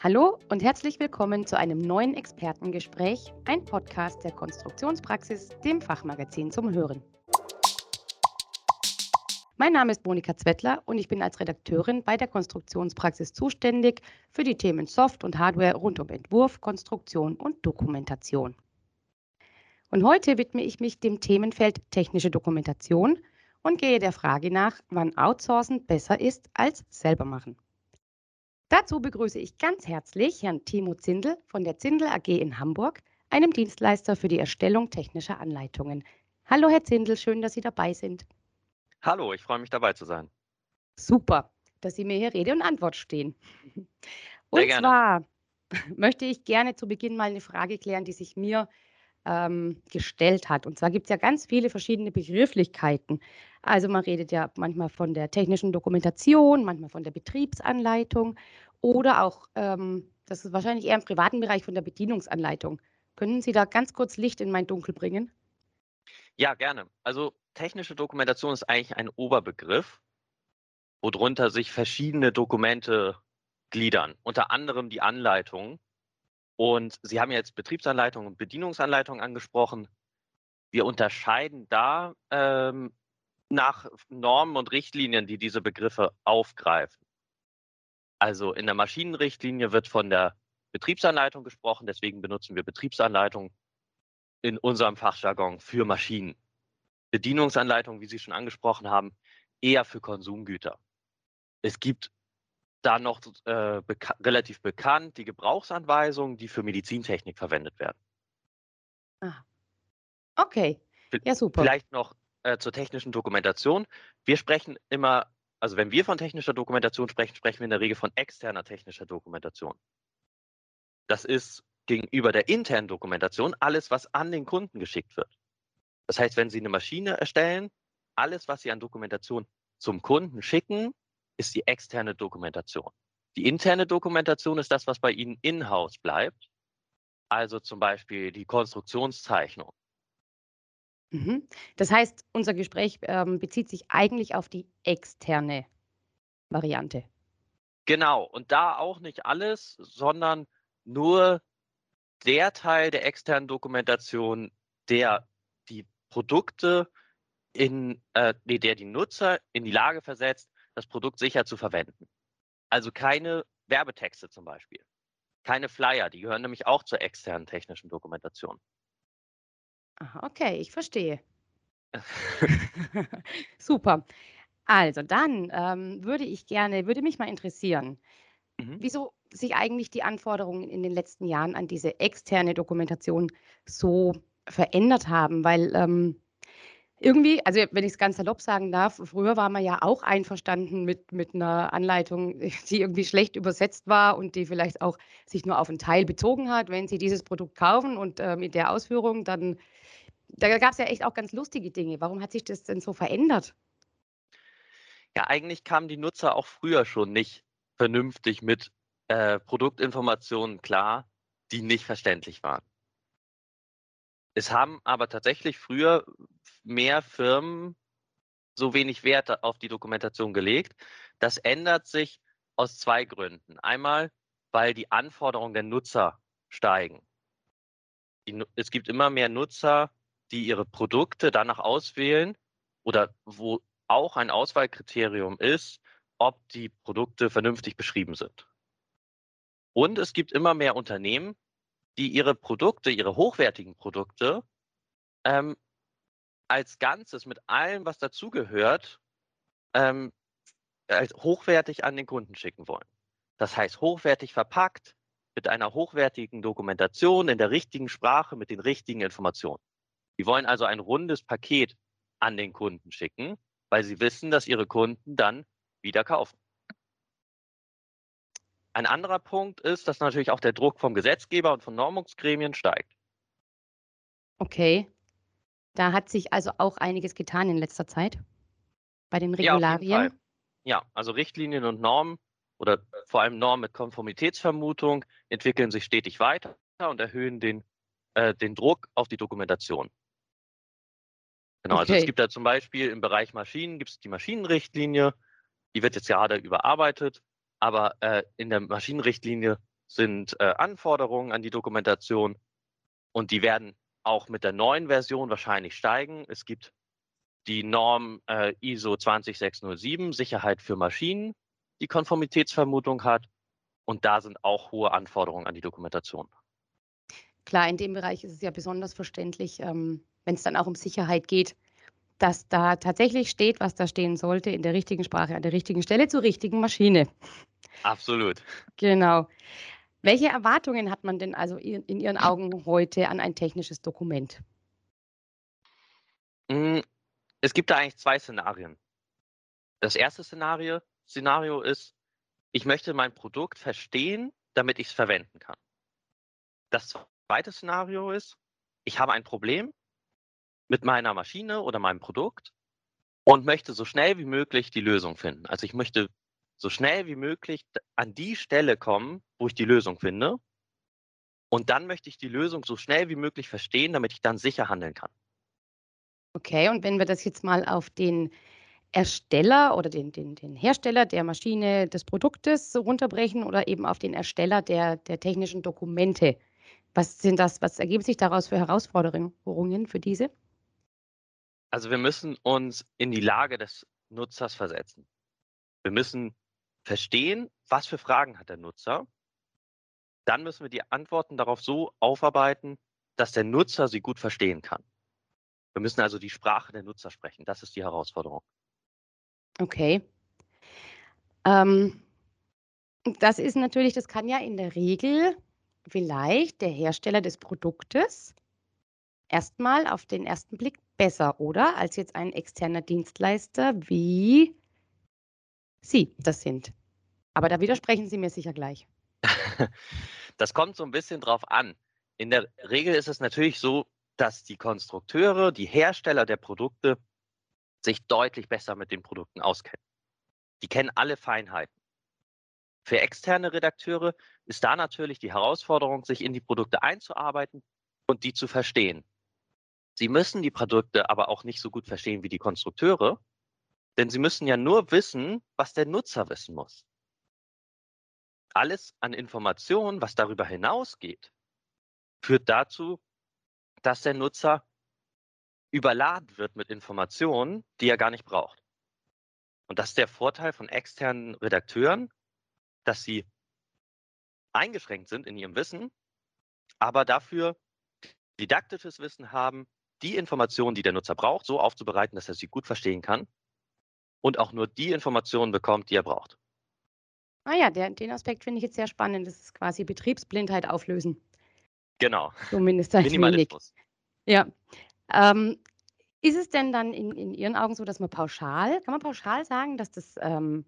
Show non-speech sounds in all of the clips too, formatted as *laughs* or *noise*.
Hallo und herzlich willkommen zu einem neuen Expertengespräch, ein Podcast der Konstruktionspraxis, dem Fachmagazin zum Hören. Mein Name ist Monika Zwettler und ich bin als Redakteurin bei der Konstruktionspraxis zuständig für die Themen Soft und Hardware rund um Entwurf, Konstruktion und Dokumentation. Und heute widme ich mich dem Themenfeld technische Dokumentation und gehe der Frage nach, wann Outsourcen besser ist als selber machen. Dazu begrüße ich ganz herzlich Herrn Timo Zindel von der Zindel AG in Hamburg, einem Dienstleister für die Erstellung technischer Anleitungen. Hallo, Herr Zindel, schön, dass Sie dabei sind. Hallo, ich freue mich dabei zu sein. Super, dass Sie mir hier Rede und Antwort stehen. Und zwar *laughs* möchte ich gerne zu Beginn mal eine Frage klären, die sich mir ähm, gestellt hat. Und zwar gibt es ja ganz viele verschiedene Begrifflichkeiten. Also man redet ja manchmal von der technischen Dokumentation, manchmal von der Betriebsanleitung oder auch, ähm, das ist wahrscheinlich eher im privaten Bereich, von der Bedienungsanleitung. Können Sie da ganz kurz Licht in mein Dunkel bringen? Ja, gerne. Also technische Dokumentation ist eigentlich ein Oberbegriff, worunter sich verschiedene Dokumente gliedern, unter anderem die Anleitung. Und Sie haben jetzt Betriebsanleitung und Bedienungsanleitung angesprochen. Wir unterscheiden da ähm, nach Normen und Richtlinien, die diese Begriffe aufgreifen. Also in der Maschinenrichtlinie wird von der Betriebsanleitung gesprochen, deswegen benutzen wir Betriebsanleitung in unserem Fachjargon für Maschinen. Bedienungsanleitung, wie Sie schon angesprochen haben, eher für Konsumgüter. Es gibt dann noch äh, beka relativ bekannt die Gebrauchsanweisungen, die für Medizintechnik verwendet werden. Ah. Okay, ja super. Vielleicht noch äh, zur technischen Dokumentation. Wir sprechen immer, also wenn wir von technischer Dokumentation sprechen, sprechen wir in der Regel von externer technischer Dokumentation. Das ist gegenüber der internen Dokumentation alles, was an den Kunden geschickt wird. Das heißt, wenn Sie eine Maschine erstellen, alles, was Sie an Dokumentation zum Kunden schicken, ist die externe Dokumentation. Die interne Dokumentation ist das, was bei Ihnen in-house bleibt. Also zum Beispiel die Konstruktionszeichnung. Mhm. Das heißt, unser Gespräch ähm, bezieht sich eigentlich auf die externe Variante. Genau, und da auch nicht alles, sondern nur der Teil der externen Dokumentation, der die Produkte in, äh, der die Nutzer in die Lage versetzt, das Produkt sicher zu verwenden. Also keine Werbetexte zum Beispiel, keine Flyer, die gehören nämlich auch zur externen technischen Dokumentation. Aha, okay, ich verstehe. *laughs* *laughs* Super. Also dann ähm, würde ich gerne, würde mich mal interessieren, mhm. wieso sich eigentlich die Anforderungen in den letzten Jahren an diese externe Dokumentation so verändert haben, weil ähm, irgendwie, also wenn ich es ganz salopp sagen darf, früher war man ja auch einverstanden mit, mit einer Anleitung, *laughs* die irgendwie schlecht übersetzt war und die vielleicht auch sich nur auf einen Teil bezogen hat. Wenn Sie dieses Produkt kaufen und äh, mit der Ausführung, dann da gab es ja echt auch ganz lustige Dinge. Warum hat sich das denn so verändert? Ja, eigentlich kamen die Nutzer auch früher schon nicht vernünftig mit äh, Produktinformationen klar, die nicht verständlich waren. Es haben aber tatsächlich früher mehr Firmen so wenig Wert auf die Dokumentation gelegt. Das ändert sich aus zwei Gründen. Einmal, weil die Anforderungen der Nutzer steigen. Die, es gibt immer mehr Nutzer, die ihre Produkte danach auswählen oder wo auch ein Auswahlkriterium ist, ob die Produkte vernünftig beschrieben sind. Und es gibt immer mehr Unternehmen, die ihre Produkte, ihre hochwertigen Produkte ähm, als Ganzes mit allem, was dazugehört, ähm, als hochwertig an den Kunden schicken wollen. Das heißt, hochwertig verpackt, mit einer hochwertigen Dokumentation, in der richtigen Sprache, mit den richtigen Informationen. Die wollen also ein rundes Paket an den Kunden schicken, weil sie wissen, dass ihre Kunden dann wieder kaufen. Ein anderer Punkt ist, dass natürlich auch der Druck vom Gesetzgeber und von Normungsgremien steigt. Okay. Da hat sich also auch einiges getan in letzter Zeit bei den Regularien. Ja, ja, also Richtlinien und Normen oder vor allem Normen mit Konformitätsvermutung entwickeln sich stetig weiter und erhöhen den, äh, den Druck auf die Dokumentation. Genau, okay. also es gibt da zum Beispiel im Bereich Maschinen gibt es die Maschinenrichtlinie, die wird jetzt gerade überarbeitet aber äh, in der Maschinenrichtlinie sind äh, Anforderungen an die Dokumentation und die werden auch mit der neuen Version wahrscheinlich steigen. Es gibt die Norm äh, ISO 20607, Sicherheit für Maschinen, die Konformitätsvermutung hat. Und da sind auch hohe Anforderungen an die Dokumentation. Klar, in dem Bereich ist es ja besonders verständlich, ähm, wenn es dann auch um Sicherheit geht, dass da tatsächlich steht, was da stehen sollte, in der richtigen Sprache, an der richtigen Stelle, zur richtigen Maschine. Absolut. Genau. Welche Erwartungen hat man denn also in, in Ihren Augen heute an ein technisches Dokument? Hm, es gibt da eigentlich zwei Szenarien. Das erste Szenario, Szenario ist, ich möchte mein Produkt verstehen, damit ich es verwenden kann. Das zweite Szenario ist, ich habe ein Problem mit meiner Maschine oder meinem Produkt und möchte so schnell wie möglich die Lösung finden. Also ich möchte so schnell wie möglich an die Stelle kommen, wo ich die Lösung finde. Und dann möchte ich die Lösung so schnell wie möglich verstehen, damit ich dann sicher handeln kann. Okay, und wenn wir das jetzt mal auf den Ersteller oder den, den, den Hersteller der Maschine des Produktes runterbrechen oder eben auf den Ersteller der, der technischen Dokumente. Was sind das, was ergeben sich daraus für Herausforderungen für diese? Also wir müssen uns in die Lage des Nutzers versetzen. Wir müssen verstehen, was für Fragen hat der Nutzer. Dann müssen wir die Antworten darauf so aufarbeiten, dass der Nutzer sie gut verstehen kann. Wir müssen also die Sprache der Nutzer sprechen. Das ist die Herausforderung. Okay. Ähm, das ist natürlich, das kann ja in der Regel vielleicht der Hersteller des Produktes erstmal auf den ersten Blick besser, oder? Als jetzt ein externer Dienstleister wie Sie das sind. Aber da widersprechen Sie mir sicher gleich. Das kommt so ein bisschen drauf an. In der Regel ist es natürlich so, dass die Konstrukteure, die Hersteller der Produkte sich deutlich besser mit den Produkten auskennen. Die kennen alle Feinheiten. Für externe Redakteure ist da natürlich die Herausforderung, sich in die Produkte einzuarbeiten und die zu verstehen. Sie müssen die Produkte aber auch nicht so gut verstehen wie die Konstrukteure, denn sie müssen ja nur wissen, was der Nutzer wissen muss. Alles an Informationen, was darüber hinausgeht, führt dazu, dass der Nutzer überladen wird mit Informationen, die er gar nicht braucht. Und das ist der Vorteil von externen Redakteuren, dass sie eingeschränkt sind in ihrem Wissen, aber dafür didaktisches Wissen haben, die Informationen, die der Nutzer braucht, so aufzubereiten, dass er sie gut verstehen kann und auch nur die Informationen bekommt, die er braucht. Ah ja, der, den Aspekt finde ich jetzt sehr spannend. Das ist quasi Betriebsblindheit auflösen. Genau. Zumindest ein. Wenig. Ja. Ähm, ist es denn dann in, in Ihren Augen so, dass man pauschal, kann man pauschal sagen, dass das ähm,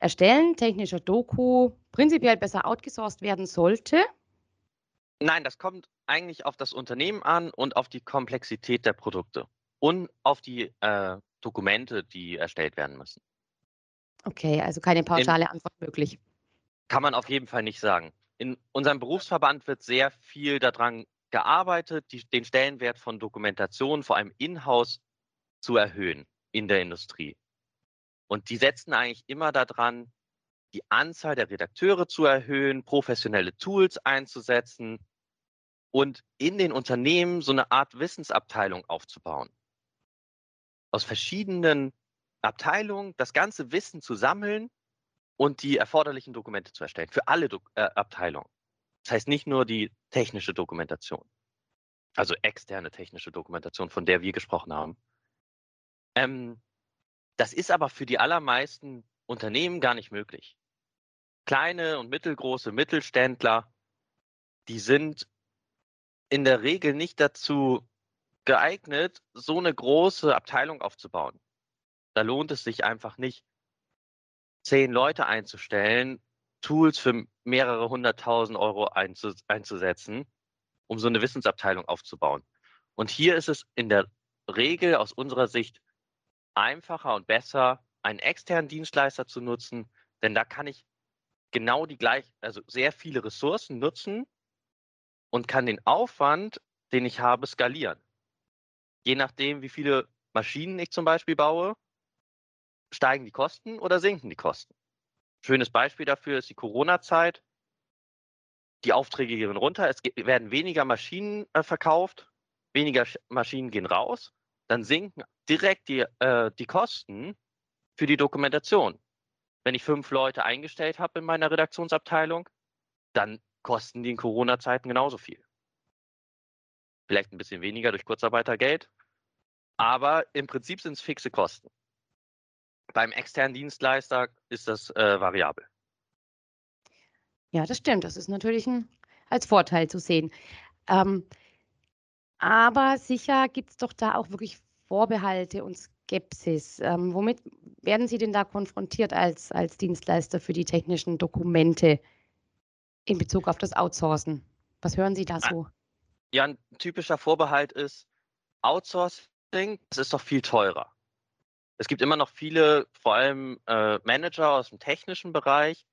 Erstellen technischer Doku prinzipiell besser outgesourced werden sollte? Nein, das kommt eigentlich auf das Unternehmen an und auf die Komplexität der Produkte und auf die äh, Dokumente, die erstellt werden müssen. Okay, also keine pauschale In, Antwort möglich. Kann man auf jeden Fall nicht sagen. In unserem Berufsverband wird sehr viel daran gearbeitet, die, den Stellenwert von Dokumentation, vor allem in-house, zu erhöhen in der Industrie. Und die setzen eigentlich immer daran, die Anzahl der Redakteure zu erhöhen, professionelle Tools einzusetzen und in den Unternehmen so eine Art Wissensabteilung aufzubauen. Aus verschiedenen Abteilungen das ganze Wissen zu sammeln und die erforderlichen Dokumente zu erstellen für alle Do äh, Abteilungen. Das heißt nicht nur die technische Dokumentation, also externe technische Dokumentation, von der wir gesprochen haben. Ähm, das ist aber für die allermeisten Unternehmen gar nicht möglich. Kleine und mittelgroße Mittelständler, die sind in der Regel nicht dazu geeignet, so eine große Abteilung aufzubauen. Da lohnt es sich einfach nicht, zehn Leute einzustellen, Tools für mehrere hunderttausend Euro einzusetzen, um so eine Wissensabteilung aufzubauen. Und hier ist es in der Regel aus unserer Sicht einfacher und besser, einen externen Dienstleister zu nutzen, denn da kann ich genau die gleich, also sehr viele Ressourcen nutzen und kann den Aufwand, den ich habe, skalieren. Je nachdem, wie viele Maschinen ich zum Beispiel baue, steigen die Kosten oder sinken die Kosten. Schönes Beispiel dafür ist die Corona-Zeit. die Aufträge gehen runter, es werden weniger Maschinen äh, verkauft, weniger Maschinen gehen raus, dann sinken direkt die, äh, die Kosten für die Dokumentation. Wenn ich fünf Leute eingestellt habe in meiner Redaktionsabteilung, dann kosten die in Corona-Zeiten genauso viel. Vielleicht ein bisschen weniger durch Kurzarbeitergeld, aber im Prinzip sind es fixe Kosten. Beim externen Dienstleister ist das äh, variabel. Ja, das stimmt. Das ist natürlich ein, als Vorteil zu sehen. Ähm, aber sicher gibt es doch da auch wirklich Vorbehalte und Skepsis. Ähm, womit werden Sie denn da konfrontiert als, als Dienstleister für die technischen Dokumente in Bezug auf das Outsourcen? Was hören Sie da so? Ja, ein typischer Vorbehalt ist, Outsourcing, das ist doch viel teurer. Es gibt immer noch viele, vor allem äh, Manager aus dem technischen Bereich,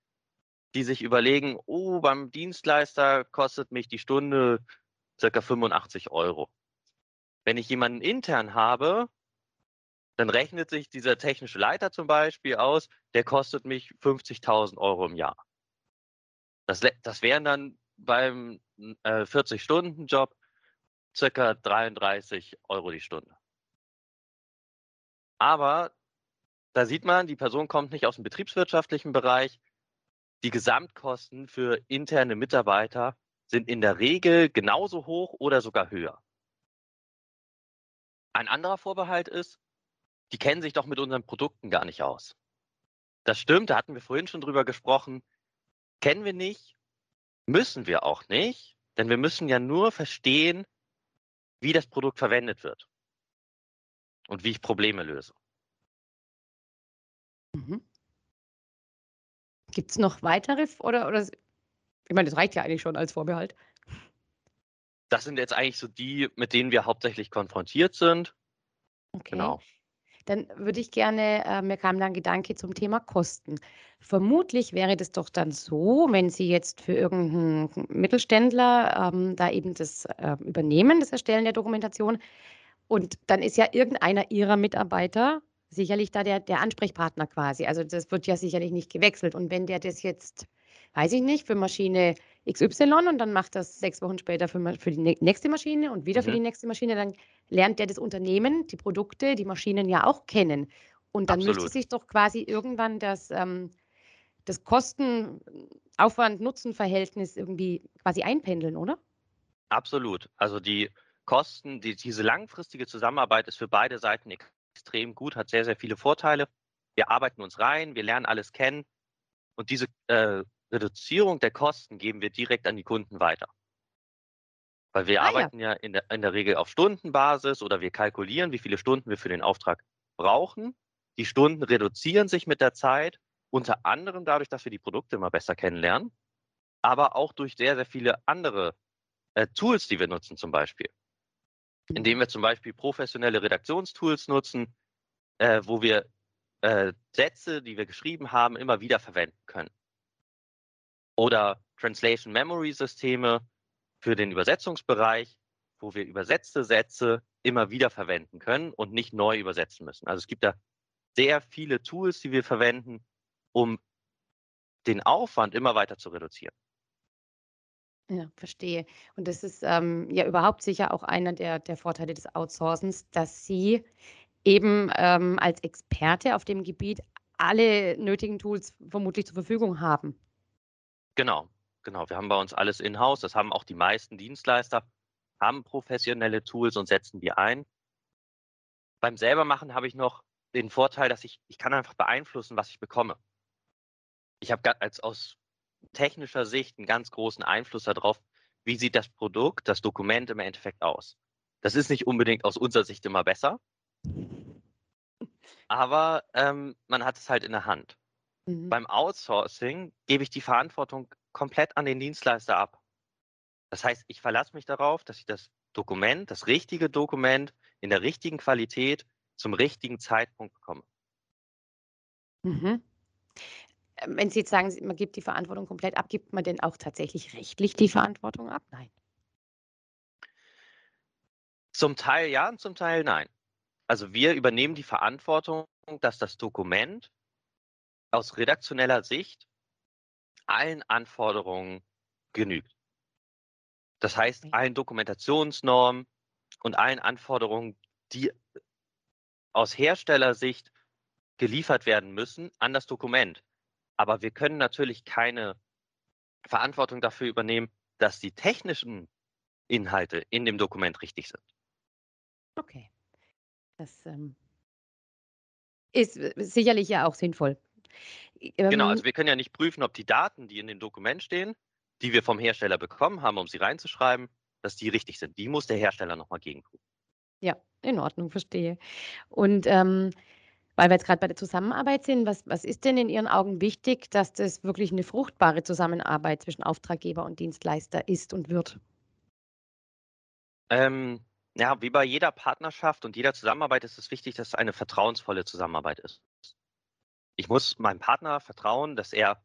die sich überlegen, oh, beim Dienstleister kostet mich die Stunde circa 85 Euro. Wenn ich jemanden intern habe, dann rechnet sich dieser technische Leiter zum Beispiel aus, der kostet mich 50.000 Euro im Jahr. Das, das wären dann beim äh, 40-Stunden-Job circa 33 Euro die Stunde. Aber da sieht man, die Person kommt nicht aus dem betriebswirtschaftlichen Bereich. Die Gesamtkosten für interne Mitarbeiter sind in der Regel genauso hoch oder sogar höher. Ein anderer Vorbehalt ist, die kennen sich doch mit unseren Produkten gar nicht aus. Das stimmt, da hatten wir vorhin schon drüber gesprochen. Kennen wir nicht, müssen wir auch nicht, denn wir müssen ja nur verstehen, wie das Produkt verwendet wird und wie ich Probleme löse. Mhm. Gibt es noch weitere oder, oder ich meine, das reicht ja eigentlich schon als Vorbehalt. Das sind jetzt eigentlich so die, mit denen wir hauptsächlich konfrontiert sind. Okay. Genau. Dann würde ich gerne, äh, mir kam dann Gedanke zum Thema Kosten. Vermutlich wäre das doch dann so, wenn Sie jetzt für irgendeinen Mittelständler ähm, da eben das äh, übernehmen, das Erstellen der Dokumentation. Und dann ist ja irgendeiner Ihrer Mitarbeiter sicherlich da der, der Ansprechpartner quasi. Also das wird ja sicherlich nicht gewechselt. Und wenn der das jetzt weiß ich nicht, für Maschine XY und dann macht das sechs Wochen später für, für die nächste Maschine und wieder mhm. für die nächste Maschine, dann lernt der das Unternehmen, die Produkte, die Maschinen ja auch kennen. Und dann Absolut. müsste sich doch quasi irgendwann das, ähm, das Kosten-Aufwand-Nutzen-Verhältnis irgendwie quasi einpendeln, oder? Absolut. Also die Kosten, die, diese langfristige Zusammenarbeit ist für beide Seiten extrem gut, hat sehr, sehr viele Vorteile. Wir arbeiten uns rein, wir lernen alles kennen und diese äh, Reduzierung der Kosten geben wir direkt an die Kunden weiter. Weil wir ah, arbeiten ja, ja in, der, in der Regel auf Stundenbasis oder wir kalkulieren, wie viele Stunden wir für den Auftrag brauchen. Die Stunden reduzieren sich mit der Zeit, unter anderem dadurch, dass wir die Produkte immer besser kennenlernen, aber auch durch sehr, sehr viele andere äh, Tools, die wir nutzen zum Beispiel. Indem wir zum Beispiel professionelle Redaktionstools nutzen, äh, wo wir äh, Sätze, die wir geschrieben haben, immer wieder verwenden können oder Translation Memory Systeme für den Übersetzungsbereich, wo wir übersetzte Sätze immer wieder verwenden können und nicht neu übersetzen müssen. Also es gibt da sehr viele Tools, die wir verwenden, um den Aufwand immer weiter zu reduzieren. Ja, verstehe. Und das ist ähm, ja überhaupt sicher auch einer der, der Vorteile des Outsourcens, dass Sie eben ähm, als Experte auf dem Gebiet alle nötigen Tools vermutlich zur Verfügung haben. Genau, genau. Wir haben bei uns alles in-house. Das haben auch die meisten Dienstleister, haben professionelle Tools und setzen die ein. Beim selbermachen habe ich noch den Vorteil, dass ich, ich kann einfach beeinflussen, was ich bekomme. Ich habe als aus technischer Sicht einen ganz großen Einfluss darauf, wie sieht das Produkt, das Dokument im Endeffekt aus. Das ist nicht unbedingt aus unserer Sicht immer besser, aber ähm, man hat es halt in der Hand. Mhm. Beim Outsourcing gebe ich die Verantwortung komplett an den Dienstleister ab. Das heißt, ich verlasse mich darauf, dass ich das Dokument, das richtige Dokument in der richtigen Qualität zum richtigen Zeitpunkt bekomme. Mhm. Ähm, wenn Sie jetzt sagen, man gibt die Verantwortung komplett ab, gibt man denn auch tatsächlich rechtlich die Verantwortung ab? Nein. Zum Teil ja und zum Teil nein. Also wir übernehmen die Verantwortung, dass das Dokument aus redaktioneller Sicht allen Anforderungen genügt. Das heißt, allen Dokumentationsnormen und allen Anforderungen, die aus Herstellersicht geliefert werden müssen an das Dokument. Aber wir können natürlich keine Verantwortung dafür übernehmen, dass die technischen Inhalte in dem Dokument richtig sind. Okay. Das ähm, ist äh, sicherlich ja auch sinnvoll. Ähm, genau, also wir können ja nicht prüfen, ob die Daten, die in dem Dokument stehen, die wir vom Hersteller bekommen haben, um sie reinzuschreiben, dass die richtig sind. Die muss der Hersteller nochmal gegenprüfen. Ja, in Ordnung, verstehe. Und ähm, weil wir jetzt gerade bei der Zusammenarbeit sind, was, was ist denn in Ihren Augen wichtig, dass das wirklich eine fruchtbare Zusammenarbeit zwischen Auftraggeber und Dienstleister ist und wird? Ähm, ja, wie bei jeder Partnerschaft und jeder Zusammenarbeit ist es wichtig, dass es eine vertrauensvolle Zusammenarbeit ist. Ich muss meinem Partner vertrauen, dass er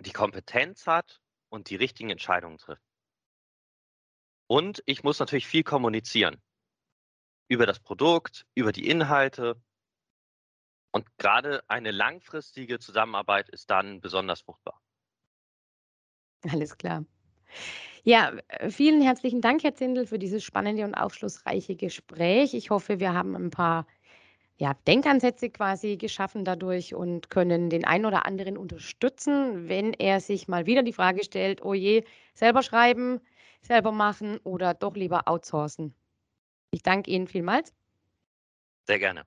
die Kompetenz hat und die richtigen Entscheidungen trifft. Und ich muss natürlich viel kommunizieren über das Produkt, über die Inhalte. Und gerade eine langfristige Zusammenarbeit ist dann besonders fruchtbar. Alles klar. Ja, äh, vielen herzlichen Dank, Herr Zindel, für dieses spannende und aufschlussreiche Gespräch. Ich hoffe, wir haben ein paar ja, Denkansätze quasi geschaffen dadurch und können den einen oder anderen unterstützen, wenn er sich mal wieder die Frage stellt, oh je, selber schreiben, selber machen oder doch lieber outsourcen. Ich danke Ihnen vielmals. Sehr gerne.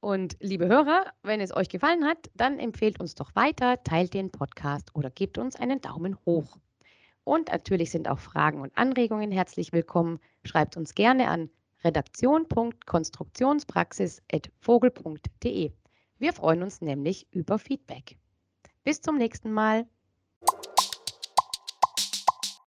Und liebe Hörer, wenn es euch gefallen hat, dann empfehlt uns doch weiter, teilt den Podcast oder gebt uns einen Daumen hoch. Und natürlich sind auch Fragen und Anregungen herzlich willkommen. Schreibt uns gerne an redaktion.konstruktionspraxis.vogel.de. Wir freuen uns nämlich über Feedback. Bis zum nächsten Mal.